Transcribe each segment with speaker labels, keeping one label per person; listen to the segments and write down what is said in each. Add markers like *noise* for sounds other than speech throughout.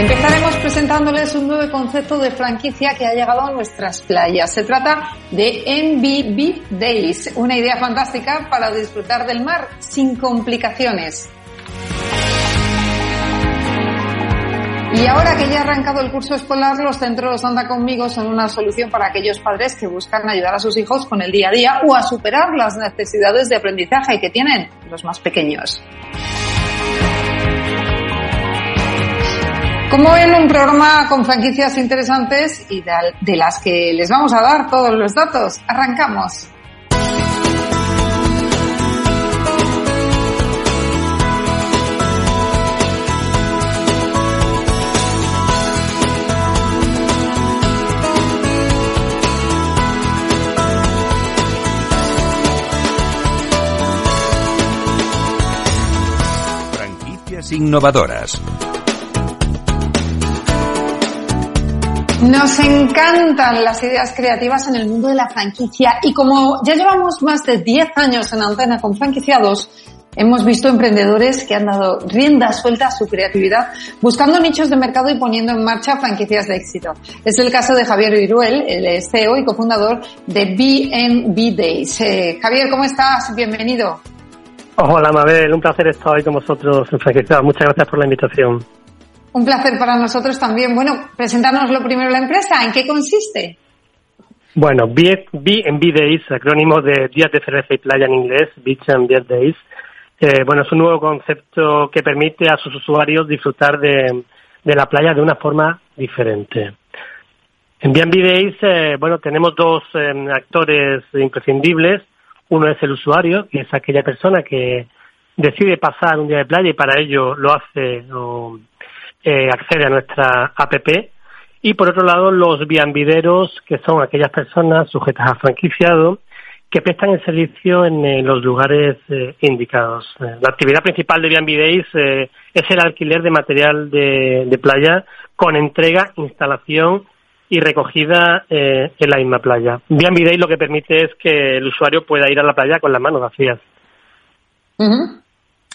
Speaker 1: Empezaremos presentándoles un nuevo concepto de franquicia que ha llegado a nuestras playas. Se trata de MBB Days, una idea fantástica para disfrutar del mar sin complicaciones. Y ahora que ya ha arrancado el curso escolar, los centros Anda conmigo son una solución para aquellos padres que buscan ayudar a sus hijos con el día a día o a superar las necesidades de aprendizaje que tienen los más pequeños. Como ven, un programa con franquicias interesantes y de las que les vamos a dar todos los datos. Arrancamos.
Speaker 2: Franquicias innovadoras.
Speaker 1: Nos encantan las ideas creativas en el mundo de la franquicia y como ya llevamos más de 10 años en antena con franquiciados, hemos visto emprendedores que han dado rienda suelta a su creatividad buscando nichos de mercado y poniendo en marcha franquicias de éxito. Es el caso de Javier Viruel, el CEO y cofundador de BNB Days. Eh, Javier, ¿cómo estás? Bienvenido.
Speaker 3: Hola Mabel, un placer estar hoy con vosotros en Franquiciados. Muchas gracias por la invitación.
Speaker 1: Un placer para nosotros también. Bueno, presentarnos lo primero la empresa. ¿En qué consiste?
Speaker 3: Bueno, B&B Days, acrónimo de Días de Cerveza y Playa en inglés, Beach and Beer Days. Eh, bueno, es un nuevo concepto que permite a sus usuarios disfrutar de, la playa de una forma diferente. En B&B Days, eh, bueno, tenemos dos eh, actores imprescindibles. Uno es el usuario, que es aquella persona que decide pasar un día de playa y para ello lo hace o eh, accede a nuestra app y por otro lado los vianvideros que son aquellas personas sujetas a franquiciado que prestan el servicio en los lugares eh, indicados. Eh, la actividad principal de Bienvideis eh, es el alquiler de material de, playa con entrega, instalación y recogida en la misma playa. Bienvideis lo que permite es que el usuario pueda ir a la playa con las manos vacías.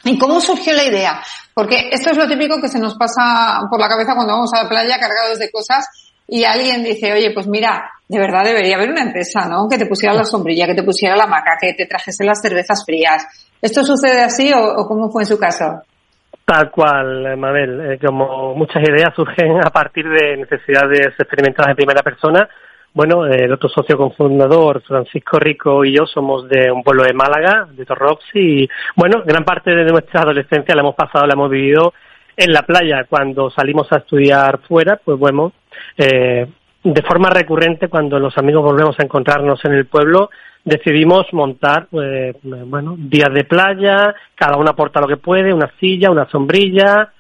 Speaker 1: ¿Y cómo surgió la idea? Porque esto es lo típico que se nos pasa por la cabeza cuando vamos a la playa cargados de cosas y alguien dice, oye, pues mira, de verdad debería haber una empresa, ¿no? Que te pusiera la sombrilla, que te pusiera la maca, que te trajese las cervezas frías. ¿Esto sucede así o, cómo fue en su caso?
Speaker 3: Tal cual, eh, Mabel. Eh, como muchas ideas surgen a partir de necesidades experimentadas en primera persona, bueno, el otro socio cofundador, Francisco Rico y yo somos de un pueblo de Málaga, de Torrox, y bueno, gran parte de nuestra adolescencia la hemos pasado, la hemos vivido en la playa. Cuando salimos a estudiar fuera, pues bueno, eh, de forma recurrente, cuando los amigos volvemos a encontrarnos en el pueblo, decidimos montar, pues, bueno, días de playa, cada uno aporta lo que puede, una silla, una sombrilla,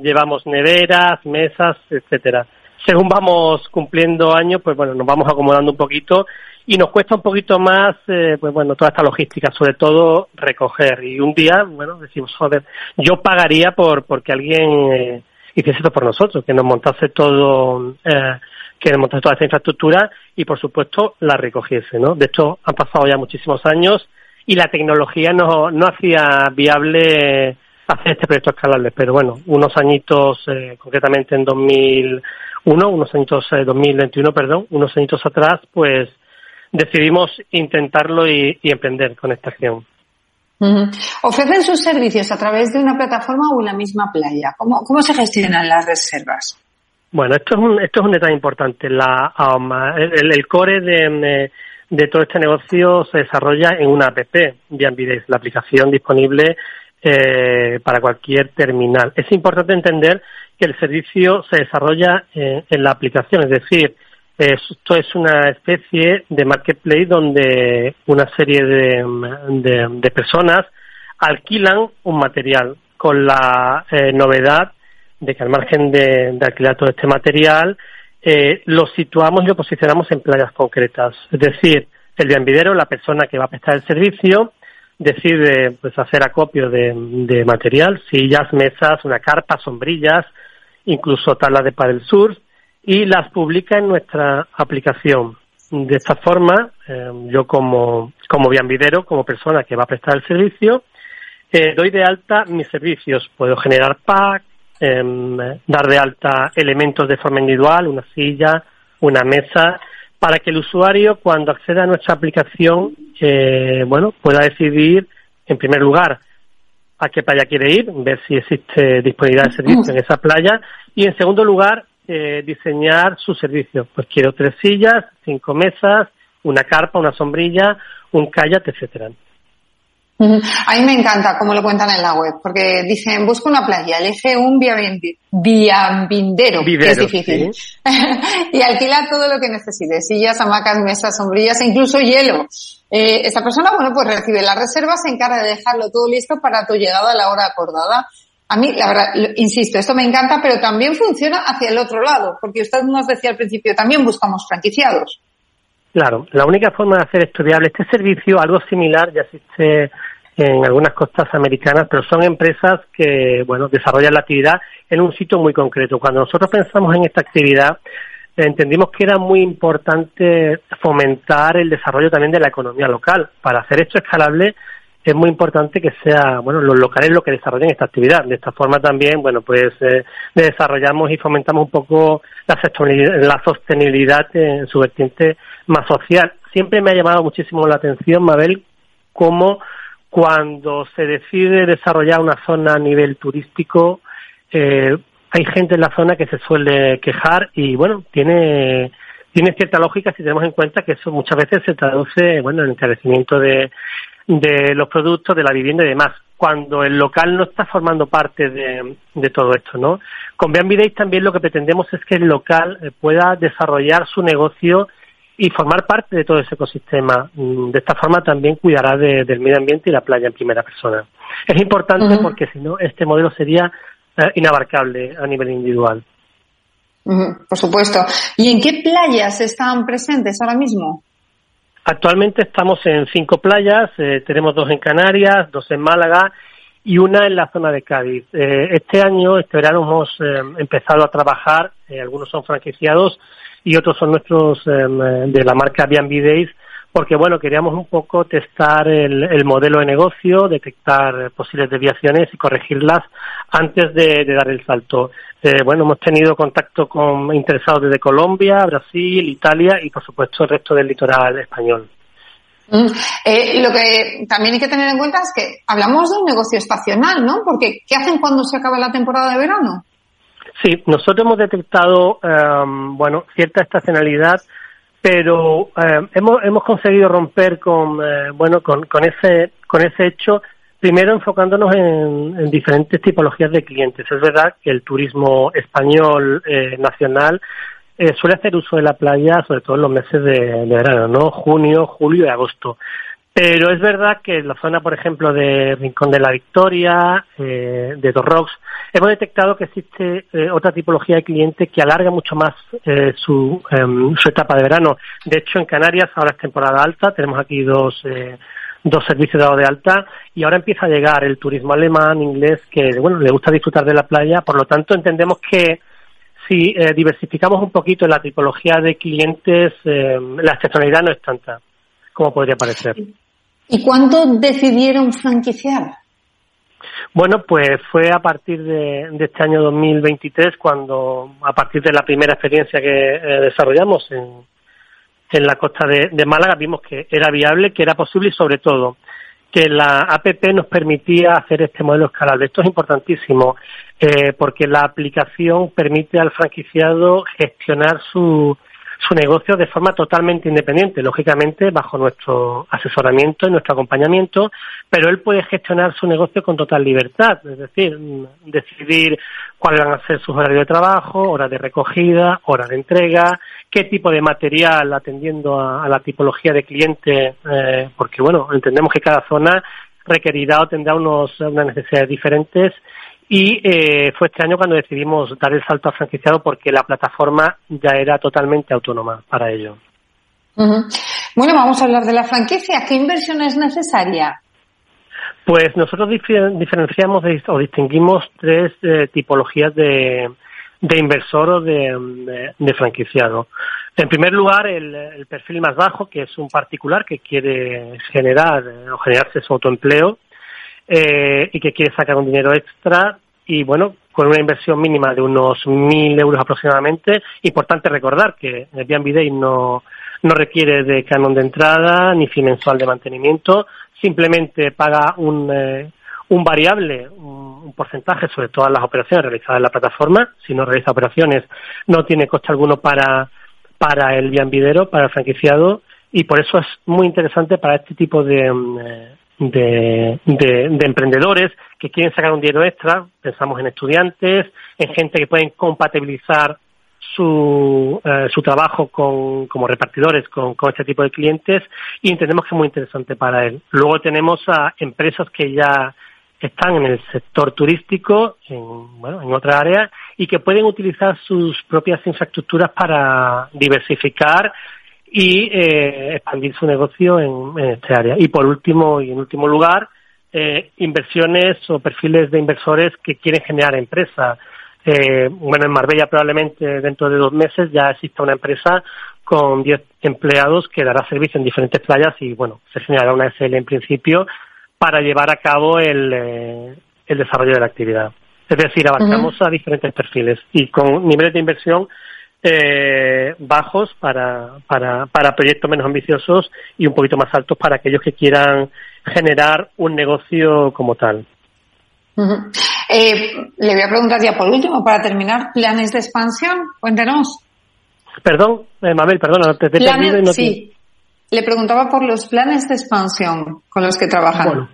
Speaker 3: llevamos neveras, mesas, etcétera según vamos cumpliendo años, pues bueno, nos vamos acomodando un poquito y nos cuesta un poquito más, eh, pues bueno, toda esta logística, sobre todo recoger. Y un día, bueno, decimos, joder, yo pagaría por porque alguien eh, hiciese esto por nosotros, que nos montase todo, eh, que nos montase toda esta infraestructura y, por supuesto, la recogiese, ¿no? De hecho, han pasado ya muchísimos años y la tecnología no, no hacía viable hacer este proyecto escalable, pero bueno, unos añitos, eh, concretamente en 2000 uno, unos años, eh, 2021, perdón, unos años atrás, pues decidimos intentarlo y, emprender con esta acción.
Speaker 1: ¿Ofrecen sus servicios a través de una plataforma o en la misma playa? ¿Cómo, cómo se gestionan las reservas?
Speaker 3: Bueno, esto es un, esto es un detalle importante. La, um, el, core de, de, todo este negocio se desarrolla en una app, Bienvides, la aplicación disponible eh, para cualquier terminal. Es importante entender que el servicio se desarrolla eh, en la aplicación, es decir, Esto es una especie de marketplace donde una serie de, de, personas alquilan un material con la eh, novedad de que al margen de, alquilar todo este material, eh, lo situamos y lo posicionamos en playas concretas. Es decir, el vianvidero, la persona que va a prestar el servicio, decide pues hacer acopio de, de material, sillas, mesas, una carpa, sombrillas, incluso tablas de el sur, y las publica en nuestra aplicación. De esta forma, eh, yo como, como vianvidero, como persona que va a prestar el servicio, eh, doy de alta mis servicios. Puedo generar pack, em, dar de alta elementos de forma individual, una silla, una mesa, para que el usuario, cuando acceda a nuestra aplicación, eh, bueno, pueda decidir, en primer lugar, a qué playa quiere ir, ver si existe disponibilidad de servicio en esa playa, y en segundo lugar, eh, diseñar su servicio. Pues quiero tres sillas, cinco mesas, una carpa, una sombrilla, un kayak, etcétera.
Speaker 1: A mí me encanta cómo lo cuentan en la web, porque dicen, busca una playa, elige un viambindero, que es difícil, *laughs* y alquila todo lo que necesites, sillas, hamacas, mesas, sombrillas e incluso hielo. Eh, esta persona, bueno, pues recibe la reserva, se encarga de dejarlo todo listo para tu llegada a la hora acordada. A mí, la verdad, insisto, esto me encanta, pero también funciona hacia el otro lado, porque usted nos decía al principio, también buscamos franquiciados.
Speaker 3: Claro, la única forma de hacer estudiable este servicio, algo similar, ya existe en algunas costas americanas, pero son empresas que, bueno, desarrollan la actividad en un sitio muy concreto. Cuando nosotros pensamos en esta actividad, entendimos que era muy importante fomentar el desarrollo también de la economía local. Para hacer esto escalable, es muy importante que sea, bueno, los locales los que desarrollen esta actividad. De esta forma también, bueno, pues eh, desarrollamos y fomentamos un poco la la sostenibilidad en su vertiente más social. Siempre me ha llamado muchísimo la atención, Mabel, cómo cuando se decide desarrollar una zona a nivel turístico, eh, hay gente en la zona que se suele quejar y bueno, tiene tiene cierta lógica si tenemos en cuenta que eso muchas veces se traduce bueno en el encarecimiento de, de los productos, de la vivienda y demás, cuando el local no está formando parte de, de todo esto, ¿no? Con Bean también lo que pretendemos es que el local eh, pueda desarrollar su negocio y formar parte de todo ese ecosistema. Mm, de esta forma también cuidará del medio ambiente y la playa en primera persona. Es importante porque si no, este modelo sería eh, inabarcable a nivel individual.
Speaker 1: por supuesto. ¿Y en qué playas están presentes ahora mismo?
Speaker 3: Actualmente estamos en cinco playas, eh, tenemos dos en Canarias, dos en Málaga y una en la zona de Cádiz. Eh, este año, este verano, hemos empezado a trabajar, algunos son franquiciados y otros son nuestros eh, de la marca Airbnb Days porque bueno queríamos un poco testar el, el modelo de negocio, detectar posibles desviaciones y corregirlas antes de, dar el salto. Eh, bueno, hemos tenido contacto con interesados desde Colombia, Brasil, Italia y por supuesto el resto del litoral español.
Speaker 1: Mm. Eh, lo que también hay que tener en cuenta es que hablamos de un negocio estacional, ¿no? Porque ¿qué hacen cuando se acaba la temporada de verano?
Speaker 3: Sí, nosotros hemos detectado, em, bueno, cierta estacionalidad, pero em, hemos, hemos conseguido romper con, eh, bueno, con, con ese, con ese hecho, primero enfocándonos en, diferentes tipologías de clientes. Es verdad que el turismo español eh, nacional eh, suele hacer uso de la playa, sobre todo en los meses de verano, ¿no? Junio, julio y agosto. Pero es verdad que en la zona, por ejemplo, de Rincón de la Victoria, eh, de Rocks, hemos detectado que existe eh, otra tipología de cliente que alarga mucho más eh, su, em, su etapa de verano. De hecho, en Canarias ahora es temporada alta, tenemos aquí dos, eh, dos servicios dados de alta y ahora empieza a llegar el turismo alemán, inglés, que bueno, le gusta disfrutar de la playa. Por lo tanto, entendemos que si eh, diversificamos un poquito la tipología de clientes, em, la estacionalidad no es tanta como podría parecer.
Speaker 1: ¿Y cuándo decidieron franquiciar?
Speaker 3: Bueno, pues fue a partir de, este año 2023 cuando, a partir de la primera experiencia que eh, desarrollamos en, en la costa de, Málaga, vimos que era viable, que era posible y sobre todo que la APP nos permitía hacer este modelo escalable. Esto es importantísimo eh, porque la aplicación permite al franquiciado gestionar su, su negocio de forma totalmente independiente, lógicamente bajo nuestro asesoramiento y nuestro acompañamiento, pero él puede gestionar su negocio con total libertad, es decir, decidir cuáles van a ser sus horarios de trabajo, horas de recogida, horas de entrega, qué tipo de material atendiendo a, la tipología de cliente, eh, porque bueno, entendemos que cada zona requerirá o tendrá unos, unas necesidades diferentes y eh, fue este año cuando decidimos dar el salto al franquiciado porque la plataforma ya era totalmente autónoma para ello.
Speaker 1: Bueno, vamos a hablar de la franquicia. ¿Qué inversión es necesaria?
Speaker 3: Pues nosotros diferenciamos o distinguimos tres eh, tipologías de, de inversor o de, franquiciado. En primer lugar, el, perfil más bajo, que es un particular que quiere generar o generarse su autoempleo eh, y que quiere sacar un dinero extra y, bueno, con una inversión mínima de unos 1.000 euros aproximadamente. Importante recordar que el Airbnb Day no, no requiere de canon de entrada ni fin mensual de mantenimiento, simplemente paga un, eh, un variable, un, porcentaje sobre todas las operaciones realizadas en la plataforma. Si no realiza operaciones, no tiene coste alguno para, para el videro, para el franquiciado, y por eso es muy interesante para este tipo de, mm, de, de, emprendedores que quieren sacar un dinero extra. Pensamos en estudiantes, en gente que pueden compatibilizar su, eh, su trabajo con, como repartidores con, con, este tipo de clientes y entendemos que es muy interesante para él. Luego tenemos a empresas que ya están en el sector turístico, en, bueno, en otra área, y que pueden utilizar sus propias infraestructuras para diversificar y eh, expandir su negocio en, en, este área. Y por último, y en último lugar, eh, inversiones o perfiles de inversores que quieren generar empresa. Eh, bueno, en Marbella probablemente dentro de dos meses ya exista una empresa con 10 empleados que dará servicio en diferentes playas y, bueno, se generará una SL en principio para llevar a cabo el, eh, el desarrollo de la actividad. Es decir, abarcamos a diferentes perfiles y con niveles de inversión eh, bajos para, para, para proyectos menos ambiciosos y un poquito más altos para aquellos que quieran generar un negocio como tal.
Speaker 1: eh, le voy a preguntar ya por último, para terminar, planes de expansión, cuéntenos.
Speaker 3: Perdón, eh, Mabel, perdona, te, he perdido y no
Speaker 1: sí. Le preguntaba por los planes de expansión con los que trabajan. Bueno,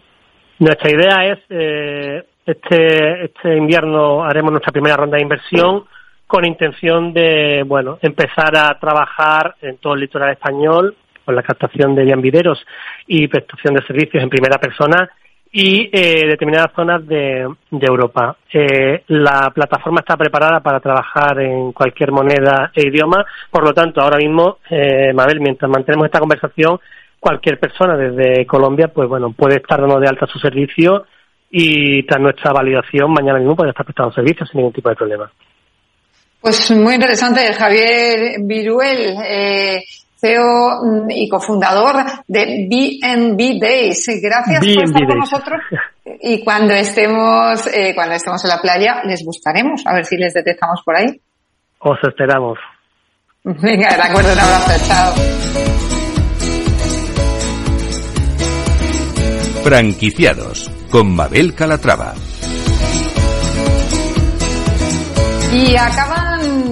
Speaker 3: nuestra idea es, eh, este, este invierno haremos nuestra primera ronda de inversión con intención de, bueno, empezar a trabajar en todo el litoral español con la captación de vianvideros y prestación de servicios en primera persona y eh, determinadas zonas de, de Europa. Eh, la plataforma está preparada para trabajar en cualquier moneda e idioma, por lo tanto, ahora mismo, eh, Mabel, mientras mantenemos esta conversación, cualquier persona desde Colombia, pues bueno, puede estar dando de alta su servicio y tras nuestra validación, mañana mismo puede estar prestando servicios sin ningún tipo de problema.
Speaker 1: Pues muy interesante, Javier Viruel. Eh, CEO mm, y cofundador de BNB Days. Gracias por estar con nosotros. Y cuando estemos, eh, cuando estemos en la playa, les buscaremos, a ver si les detectamos por ahí.
Speaker 3: Os esperamos.
Speaker 1: Venga, de acuerdo, un abrazo, chao.
Speaker 2: Franquiciados con Mabel Calatrava.
Speaker 1: Y acaban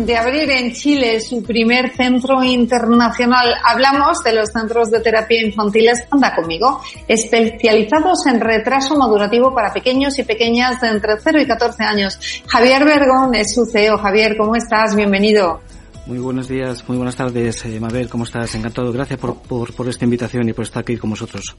Speaker 1: de abrir en Chile su primer centro internacional. Hablamos de los centros de terapia infantiles Anda conmigo, especializados en retraso madurativo para pequeños y pequeñas de entre 0 y 14 años. Javier Vergón es su CEO. Javier, ¿cómo estás? Bienvenido.
Speaker 4: Muy buenos días, muy buenas tardes, eh, Mabel, ¿cómo estás? Encantado. Gracias por, por, por esta invitación y por estar aquí con vosotros.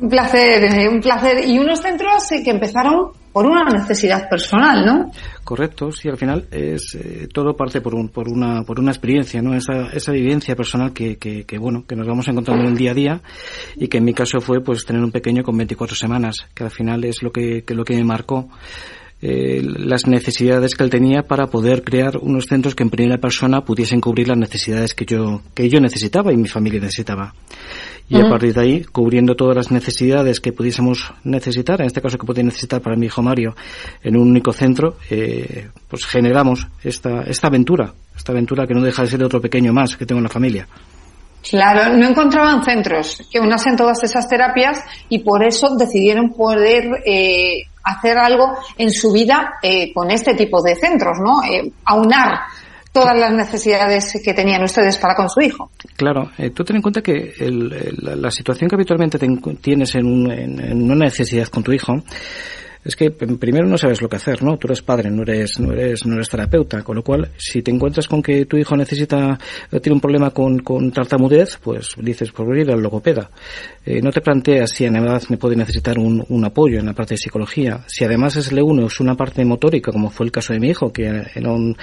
Speaker 1: Un placer, eh, un placer. Y unos centros que empezaron por una necesidad personal, ¿no?
Speaker 4: Correcto, sí, al final es eh, todo parte por, un, por, una, por una experiencia, ¿no? Esa, esa vivencia personal que, que, que, bueno, que nos vamos encontrando en el día a día y que en mi caso fue pues tener un pequeño con 24 semanas, que al final es lo que, que lo que me marcó. Eh, las necesidades que él tenía para poder crear unos centros que en primera persona pudiesen cubrir las necesidades que yo, que yo necesitaba y mi familia necesitaba y a partir de ahí, cubriendo todas las necesidades que pudiésemos necesitar, en este caso que podía necesitar para mi hijo Mario, en un único centro, eh, pues generamos esta, esta aventura, esta aventura que no deja de ser otro pequeño más que tengo en la familia.
Speaker 1: Claro, no encontraban centros que unasen todas esas terapias y por eso decidieron poder eh, hacer algo en su vida eh, con este tipo de centros, ¿no? aunar todas las necesidades que tenían ustedes para con su hijo.
Speaker 4: Claro, eh, tú ten en cuenta que la situación que habitualmente tienes en, en, una necesidad con tu hijo es que primero no sabes lo que hacer, ¿no? Tú eres padre, no eres, no eres, no eres terapeuta, con lo cual, si te encuentras con que tu hijo necesita, eh, tiene un problema con, con tartamudez, pues dices, por ir al logopeda. Eh, no te planteas si además me puede necesitar un, un, apoyo en la parte de psicología. Si además es le uno es una parte motórica, como fue el caso de mi hijo, que era un, un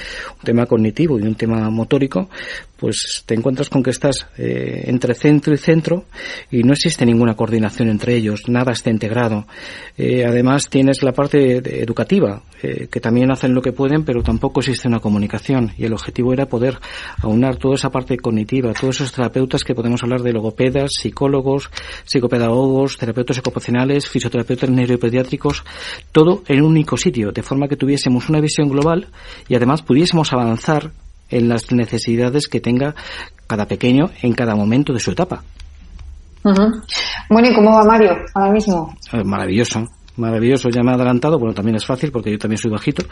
Speaker 4: tema cognitivo y un tema motórico, pues te encuentras con que estás eh, entre centro y centro y no existe ninguna coordinación entre ellos, nada está integrado. Eh, además tienes la parte educativa, eh, que también hacen lo que pueden, pero tampoco existe una comunicación y el objetivo era poder aunar toda esa parte cognitiva, todos esos terapeutas que podemos hablar de logopedas, psicólogos, psicopedagogos, terapeutas ocupacionales, fisioterapeutas neuropediátricos, todo en un único sitio, de forma que tuviésemos una visión global y además pudiésemos avanzar en las necesidades que tenga cada pequeño en cada momento de su etapa.
Speaker 1: Bueno, ¿y cómo va Mario ahora mismo?
Speaker 4: Eh, maravilloso, maravilloso. Ya me ha adelantado, bueno, también es fácil porque yo también soy bajito,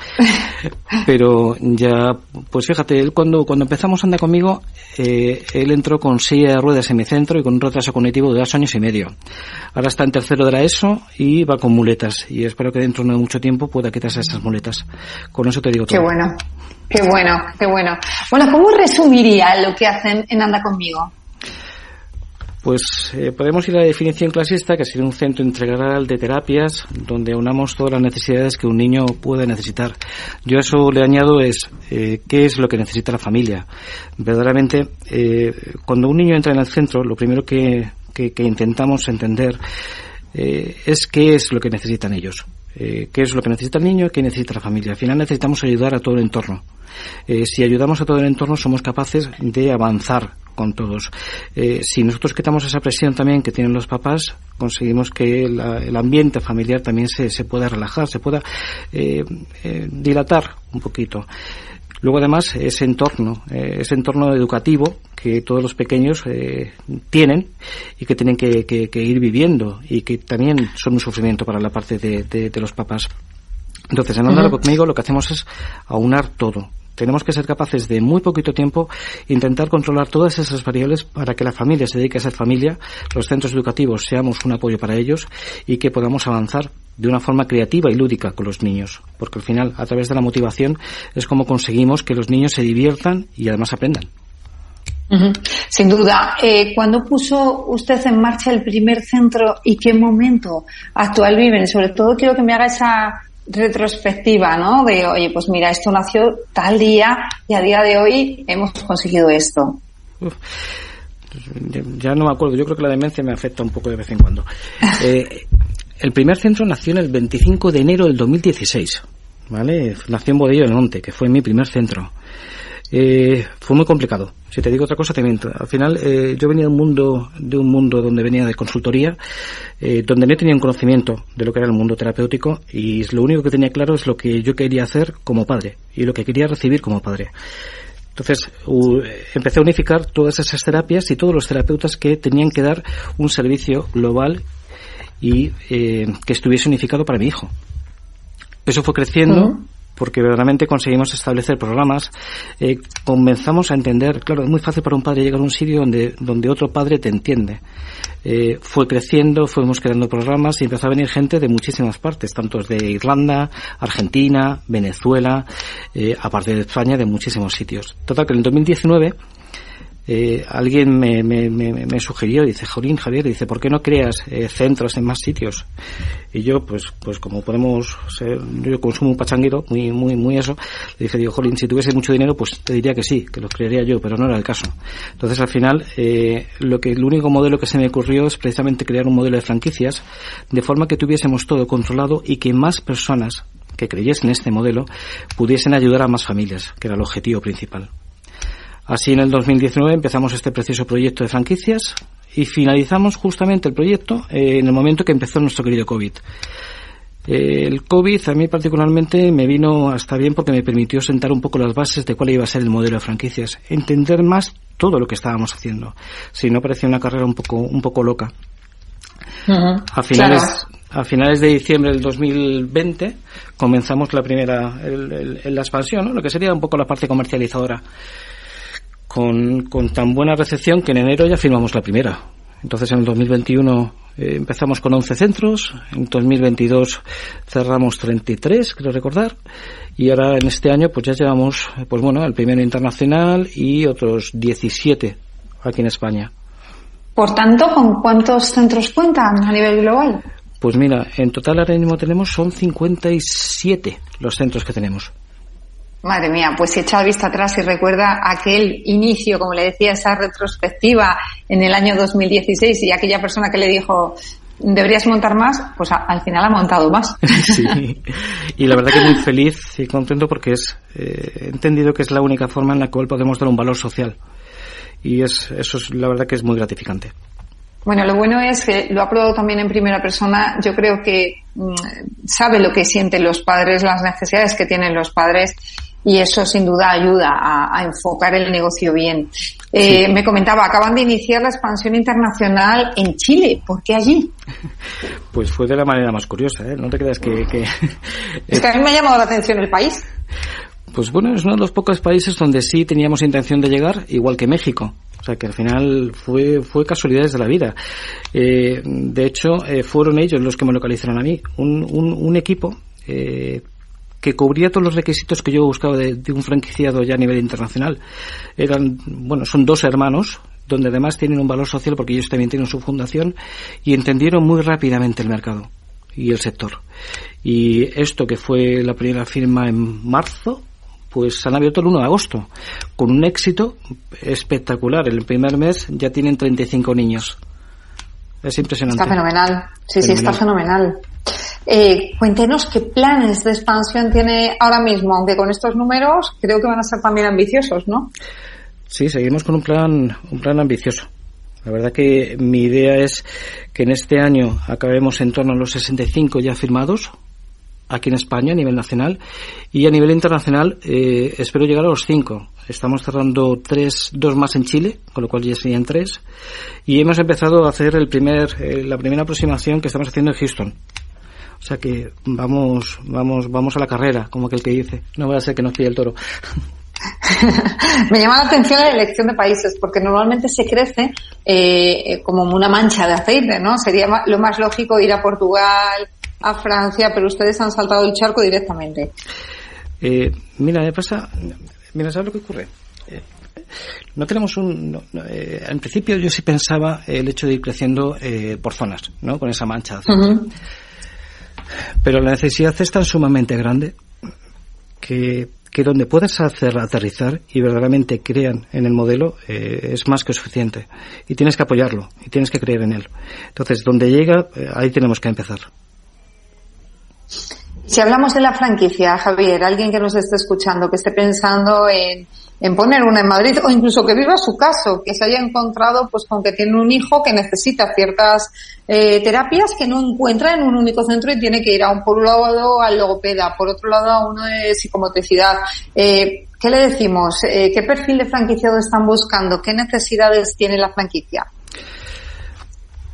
Speaker 4: *laughs* pero ya, pues fíjate, él cuando, cuando empezamos Anda conmigo, eh, él entró con silla de ruedas en mi centro y con un retraso cognitivo de dos años y medio. Ahora está en tercero de la ESO y va con muletas y espero que dentro de mucho tiempo pueda quitarse esas muletas. Con eso te digo todo.
Speaker 1: Qué bueno. Qué bueno, qué bueno. Bueno, ¿cómo resumiría lo que hacen en Anda conmigo?
Speaker 4: Pues eh, podemos ir a la definición clasista, que sería un centro integral de terapias donde unamos todas las necesidades que un niño puede necesitar. Yo a eso le añado es eh, qué es lo que necesita la familia. Verdaderamente, eh, cuando un niño entra en el centro, lo primero que, intentamos entender es qué es lo que necesitan ellos. qué es lo que necesita el niño y qué necesita la familia. Al final necesitamos ayudar a todo el entorno. Eh, si ayudamos a todo el entorno somos capaces de avanzar con todos. Eh, si nosotros quitamos esa presión también que tienen los papás, conseguimos que el ambiente familiar también se, se pueda relajar, se pueda eh, dilatar un poquito. Luego además ese entorno, ese entorno educativo que todos los pequeños tienen y que tienen que, ir viviendo y que también son un sufrimiento para la parte de, los papás. Entonces, en Andar conmigo lo que hacemos es aunar todo, tenemos que ser capaces de muy poquito tiempo intentar controlar todas esas variables para que la familia se dedique a ser familia, los centros educativos seamos un apoyo para ellos y que podamos avanzar de una forma creativa y lúdica con los niños, porque al final, a través de la motivación, es como conseguimos que los niños se diviertan y además aprendan.
Speaker 1: Sin duda. Eh, ¿Cuándo puso usted en marcha el primer centro y qué momento actual viven? Sobre todo quiero que me haga esa retrospectiva, ¿no? De, oye, pues mira, esto nació tal día y a día de hoy hemos conseguido esto.
Speaker 4: ya no me acuerdo, yo creo que la demencia me afecta un poco de vez en cuando. *laughs* Eh, el primer centro nació en el 25 de enero del 2016, ¿vale? Nació en Bodillo del Monte, que fue mi primer centro. Eh, fue muy complicado. Si te digo otra cosa, te miento. Al final, eh, yo venía de un mundo, de un mundo donde venía de consultoría, eh, donde no tenía un conocimiento de lo que era el mundo terapéutico y lo único que tenía claro es lo que yo quería hacer como padre y lo que quería recibir como padre. Entonces, empecé a unificar todas esas terapias y todos los terapeutas que tenían que dar un servicio global y que estuviese unificado para mi hijo. Eso fue creciendo porque verdaderamente conseguimos establecer programas, eh, comenzamos a entender, claro, es muy fácil para un padre llegar a un sitio donde, donde otro padre te entiende. Eh, fue creciendo, fuimos creando programas y empezó a venir gente de muchísimas partes, tanto de Irlanda, Argentina, Venezuela, eh, aparte de España, de muchísimos sitios. Total que en el 2019 eh, alguien me, me, me, sugirió, dice, Jolín, Javier, dice, ¿por qué no creas eh, centros en más sitios? Y yo, pues, pues como podemos ser, yo consumo un pachanguero, muy, muy, muy eso, le dije, digo, Jolín, si tuviese mucho dinero, pues te diría que sí, que los crearía yo, pero no era el caso. Entonces, al final, eh, lo que, el único modelo que se me ocurrió es precisamente crear un modelo de franquicias, de forma que tuviésemos todo controlado y que más personas que creyesen en este modelo pudiesen ayudar a más familias, que era el objetivo principal. Así en el 2019 empezamos este precioso proyecto de franquicias y finalizamos justamente el proyecto eh, en el momento que empezó nuestro querido COVID. Eh, el COVID a mí particularmente me vino hasta bien porque me permitió sentar un poco las bases de cuál iba a ser el modelo de franquicias, entender más todo lo que estábamos haciendo. Si no parecía una carrera un poco un poco loca. a finales a finales de diciembre del 2020 comenzamos la primera, la expansión, lo que sería un poco la parte comercializadora, con, con tan buena recepción que en enero ya firmamos la primera. Entonces en el 2021 eh, empezamos con 11 centros, en 2022 cerramos 33, creo recordar, y ahora en este año pues ya llevamos, pues bueno, el primero internacional y otros 17 aquí en España.
Speaker 1: Por tanto, ¿con cuántos centros cuentan a nivel global?
Speaker 4: Pues mira, en total ahora mismo tenemos, son 57 los centros que tenemos.
Speaker 1: Madre mía, pues si echa vista atrás y recuerda aquel inicio, como le decía, esa retrospectiva en el año 2016 y aquella persona que le dijo, deberías montar más, pues al final ha montado más. *laughs* *laughs*
Speaker 4: Sí, y la verdad que muy feliz y contento porque es, eh, he entendido que es la única forma en la cual podemos dar un valor social. Y es, eso es la verdad que es muy gratificante.
Speaker 1: Bueno, lo bueno es que lo ha probado también en primera persona. Yo creo que mm, sabe lo que sienten los padres, las necesidades que tienen los padres y eso sin duda ayuda a, enfocar el negocio bien. Eh, me comentaba, acaban de iniciar la expansión internacional en Chile. ¿Por qué allí? *laughs*
Speaker 4: Pues fue de la manera más curiosa, ¿eh? No te creas que... que... *laughs*
Speaker 1: es que a mí me ha llamado la atención el país.
Speaker 4: Pues bueno, es uno de los pocos países donde sí teníamos intención de llegar, igual que México. O sea que al final fue, fue casualidades de la vida. Eh, de hecho, eh, fueron ellos los que me localizaron a mí. Un, un, un equipo eh, que cubría todos los requisitos que yo buscaba de, de, un franquiciado ya a nivel internacional. Eran, bueno, son dos hermanos, donde además tienen un valor social porque ellos también tienen su fundación y entendieron muy rápidamente el mercado y el sector. Y esto que fue la primera firma en marzo, pues han abierto el 1 de agosto, con un éxito espectacular. El primer mes ya tienen 35 niños. Es impresionante.
Speaker 1: Está fenomenal. Sí, sí, está fenomenal. Eh, cuéntenos qué planes de expansión tiene ahora mismo, aunque con estos números creo que van a ser también ambiciosos, ¿no?
Speaker 4: Sí, seguimos con un plan, un plan ambicioso. La verdad que mi idea es que en este año acabemos en torno a los 65 ya firmados, aquí en España a nivel nacional y a nivel internacional eh, espero llegar a los 5. Estamos cerrando tres, dos más en Chile, con lo cual ya serían tres. Y hemos empezado a hacer el primer, eh, la primera aproximación que estamos haciendo en Houston. O sea que vamos, vamos, vamos a la carrera, como aquel que dice. No va a ser que nos pille el toro. *laughs*
Speaker 1: Me llama la atención la elección de países, porque normalmente se crece eh, como una mancha de aceite, ¿no? Sería lo más lógico ir a Portugal, a Francia, pero ustedes han saltado el charco directamente.
Speaker 4: Eh, mira, me pasa, mira, ¿sabes lo que ocurre? Eh, no tenemos un. eh, en principio yo sí pensaba el hecho de ir creciendo eh, por zonas, ¿no? Con esa mancha. de aceite. Pero la necesidad es tan sumamente grande que, que donde puedas hacer aterrizar y verdaderamente crean en el modelo eh, es más que suficiente. Y tienes que apoyarlo y tienes que creer en él. Entonces, donde llega, eh, ahí tenemos que empezar.
Speaker 1: Si hablamos de la franquicia, Javier, alguien que nos esté escuchando, que esté pensando en, en poner una en Madrid o incluso que viva su caso, que se haya encontrado pues con que tiene un hijo que necesita ciertas eh, terapias que no encuentra en un único centro y tiene que ir a un por un lado al logopeda, por otro lado a uno de psicomotricidad. Eh, ¿Qué le decimos? Eh, ¿Qué perfil de franquiciado están buscando? ¿Qué necesidades tiene la franquicia?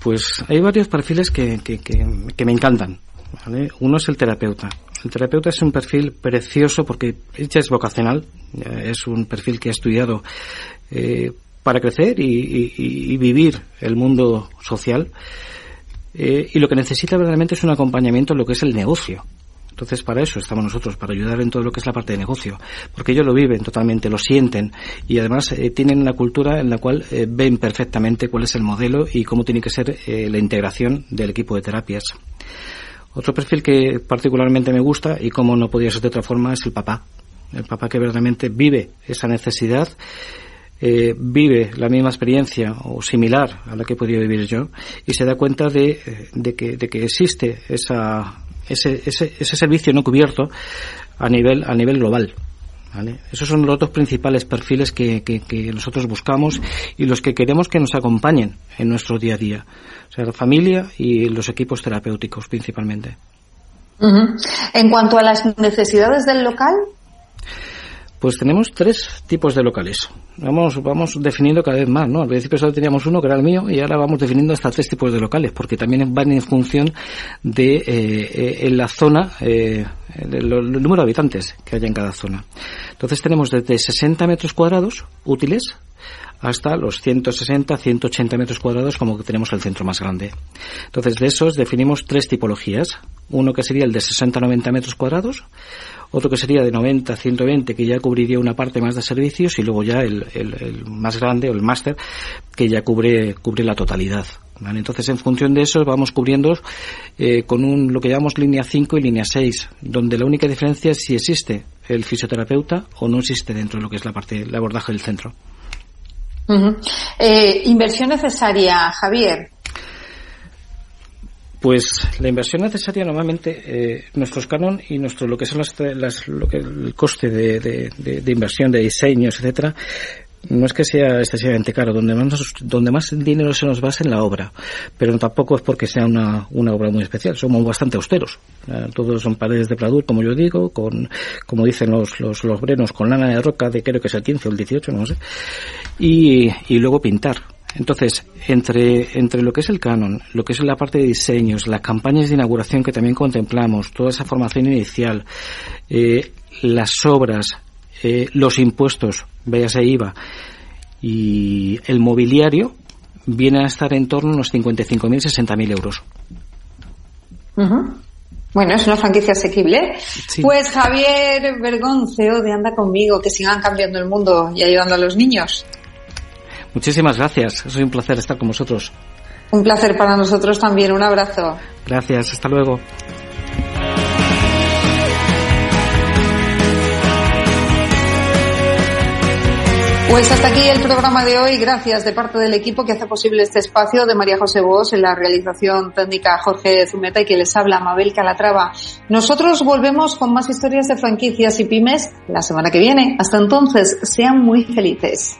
Speaker 4: Pues hay varios perfiles que, que, que, que me encantan. ¿Vale? Uno es el terapeuta. El terapeuta es un perfil precioso porque ya es vocacional, es un perfil que ha estudiado eh, para crecer y, vivir el mundo social. Eh, y lo que necesita verdaderamente es un acompañamiento en lo que es el negocio. Entonces, para eso estamos nosotros, para ayudar en todo lo que es la parte de negocio, porque ellos lo viven totalmente, lo sienten y además eh, tienen una cultura en la cual ven perfectamente cuál es el modelo y cómo tiene que ser la integración del equipo de terapias. Otro perfil que particularmente me gusta y como no podía ser de otra forma es el papá. El papá que verdaderamente vive esa necesidad, eh, vive la misma experiencia o similar a la que he podido vivir yo y se da cuenta de, de, que, de que existe esa, ese, ese, ese servicio no cubierto a nivel, a nivel global. Esos son los dos principales perfiles que, nosotros buscamos y los que queremos que nos acompañen en nuestro día a día. O sea, la familia y los equipos terapéuticos principalmente.
Speaker 1: En cuanto a las necesidades del local.
Speaker 4: Pues tenemos tres tipos de locales. Vamos, vamos definiendo cada vez más, ¿no? Al principio solo teníamos uno, que era el mío, y ahora vamos definiendo hasta tres tipos de locales, porque también van en función de eh, eh, en la zona, eh, el, número de habitantes que haya en cada zona. Entonces tenemos desde 60 metros cuadrados útiles hasta los 160, 180 metros cuadrados como que tenemos el centro más grande. Entonces de esos definimos tres tipologías. Uno que sería el de 60-90 metros cuadrados, otro que sería de 90 a 120 que ya cubriría una parte más de servicios y luego ya el, más grande o el máster que ya cubre, cubre la totalidad. Entonces, en función de eso, vamos cubriendo eh, con un, lo que llamamos línea 5 y línea 6, donde la única diferencia es si existe el fisioterapeuta o no existe dentro de lo que es la parte, el abordaje del centro.
Speaker 1: Eh, inversión necesaria, Javier.
Speaker 4: Pues la inversión necesaria normalmente, eh, nuestros canon y nuestro lo que son las, lo que el coste de, de, inversión, de diseños, etcétera, no es que sea excesivamente caro, donde más, donde más dinero se nos basa en la obra, pero tampoco es porque sea una, una obra muy especial, somos bastante austeros. todos son paredes de pladur, como yo digo, con, como dicen los, los, los brenos, con lana de roca de creo que es el 15 o el 18, no sé, y, y luego pintar entonces, entre, entre lo que es el canon, lo que es la parte de diseños, las campañas de inauguración que también contemplamos, toda esa formación inicial, eh, las obras, eh, los impuestos, véase IVA, y el mobiliario, viene a estar en torno a unos 55.000, 60.000 euros.
Speaker 1: Bueno, es una franquicia asequible. Pues Javier Vergón, CEO de Anda Conmigo, que sigan cambiando el mundo y ayudando a los niños.
Speaker 4: Muchísimas gracias. Es un placer estar con vosotros.
Speaker 1: Un placer para nosotros también. Un abrazo.
Speaker 4: Gracias. Hasta luego.
Speaker 1: Pues hasta aquí el programa de hoy. Gracias de parte del equipo que hace posible este espacio de María José Bos en la realización técnica Jorge Zumeta y que les habla Mabel Calatrava. Nosotros volvemos con más historias de franquicias y pymes la semana que viene. Hasta entonces, sean muy felices.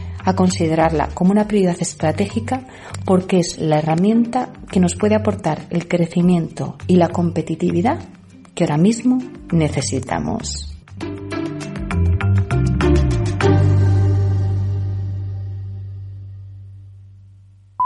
Speaker 5: a considerarla como una prioridad estratégica porque es la herramienta que nos puede aportar el crecimiento y la competitividad que ahora mismo necesitamos.